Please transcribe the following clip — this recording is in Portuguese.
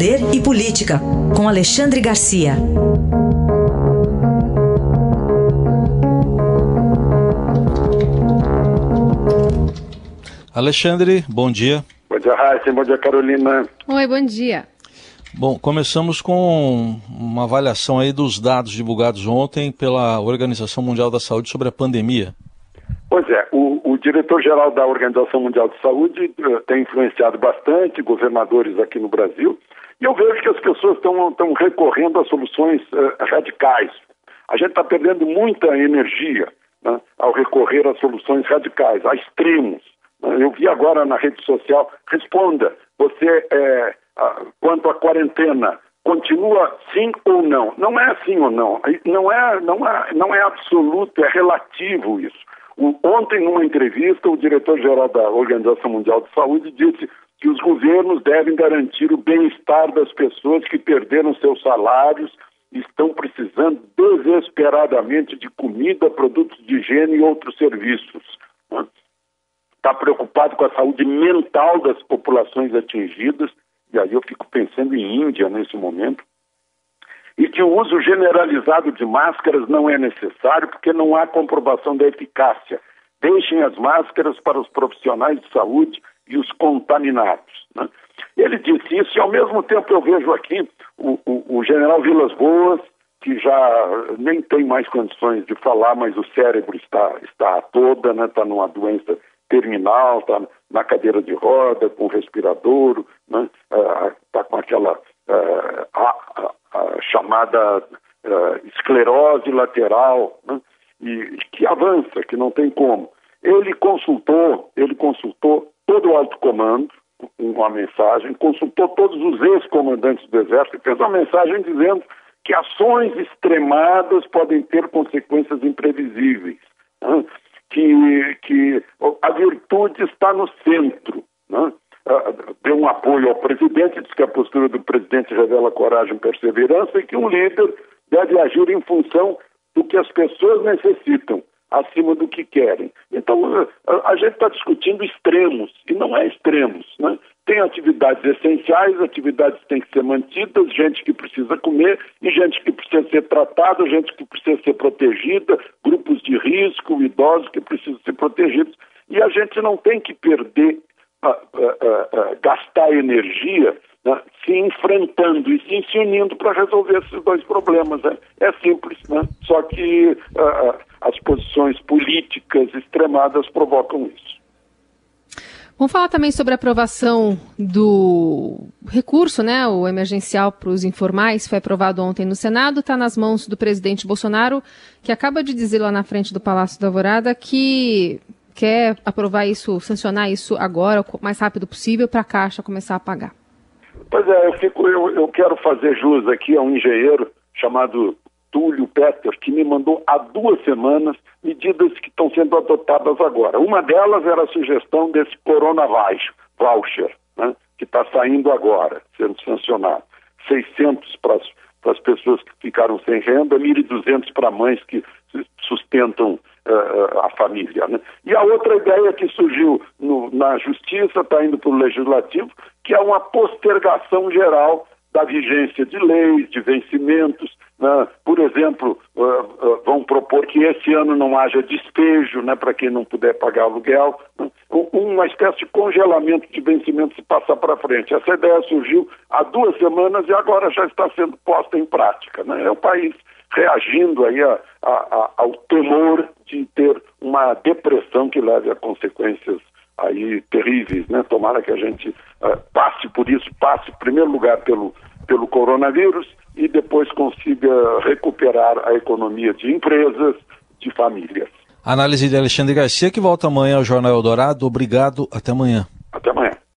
Poder e Política, com Alexandre Garcia. Alexandre, bom dia. Bom dia, Raíssa. Bom dia, Carolina. Oi, bom dia. Bom, começamos com uma avaliação aí dos dados divulgados ontem pela Organização Mundial da Saúde sobre a pandemia. Pois é, o, o diretor-geral da Organização Mundial de Saúde uh, tem influenciado bastante governadores aqui no Brasil e eu vejo que as pessoas estão recorrendo a soluções uh, radicais. A gente está perdendo muita energia né, ao recorrer a soluções radicais, a extremos. Né? Eu vi agora na rede social, responda, você é, quanto à quarentena, continua sim ou não? Não é sim ou não. Não é, não é, não é absoluto, é relativo isso. Ontem, numa entrevista, o diretor-geral da Organização Mundial de Saúde disse que os governos devem garantir o bem-estar das pessoas que perderam seus salários e estão precisando desesperadamente de comida, produtos de higiene e outros serviços. Está preocupado com a saúde mental das populações atingidas e aí eu fico pensando em Índia nesse momento, e que o uso generalizado de máscaras não é necessário porque não há comprovação da eficácia. Deixem as máscaras para os profissionais de saúde e os contaminados. Né? Ele disse isso e, ao mesmo tempo, eu vejo aqui o, o, o general Vilas Boas, que já nem tem mais condições de falar, mas o cérebro está, está toda, está né? Tá numa doença terminal, está na cadeira de roda, com respirador, está né? uh, com aquela uh, a, a, a chamada uh, esclerose lateral, né? e que avança, que não tem como. Ele consultou, ele consultou todo o alto comando, uma mensagem, consultou todos os ex-comandantes do Exército e fez uma mensagem dizendo que ações extremadas podem ter consequências imprevisíveis. Né? que, que a virtude está no centro. Um apoio ao presidente, diz que a postura do presidente revela coragem e perseverança e que um líder deve agir em função do que as pessoas necessitam, acima do que querem. Então, a, a gente está discutindo extremos, e não é extremos. Né? Tem atividades essenciais, atividades que têm que ser mantidas, gente que precisa comer e gente que precisa ser tratada, gente que precisa ser protegida, grupos de risco, idosos que precisam ser protegidos. E a gente não tem que perder, gastar energia né, se enfrentando e se, se unindo para resolver esses dois problemas. Né? É simples, né? só que as posições políticas extremadas provocam isso. Vamos falar também sobre a aprovação do recurso, né, o emergencial para os informais, foi aprovado ontem no Senado, está nas mãos do presidente Bolsonaro, que acaba de dizer lá na frente do Palácio da Alvorada que quer aprovar isso, sancionar isso agora, o mais rápido possível, para a Caixa começar a pagar. Pois é, eu, fico, eu, eu quero fazer jus aqui a um engenheiro chamado Túlio Petter, que me mandou há duas semanas medidas que estão sendo adotadas agora. Uma delas era a sugestão desse Corona Voucher, né, que está saindo agora, sendo sancionado. 600 para as pessoas que ficaram sem renda, 1.200 para mães que sustentam uh, a família. Né? E a outra ideia que surgiu no, na Justiça, está indo para o Legislativo, que é uma postergação geral da vigência de leis, de vencimentos, né? Por exemplo, uh, uh, vão propor que esse ano não haja despejo né, para quem não puder pagar aluguel, né? uma espécie de congelamento de vencimento se passar para frente. Essa ideia surgiu há duas semanas e agora já está sendo posta em prática. Né? É o país reagindo aí a, a, a, ao temor de ter uma depressão que leve a consequências aí terríveis, né? Tomara que a gente uh, passe por isso, passe em primeiro lugar pelo, pelo coronavírus e depois consiga recuperar a economia de empresas, de famílias. Análise de Alexandre Garcia, que volta amanhã ao Jornal Eldorado. Obrigado, até amanhã. Até amanhã.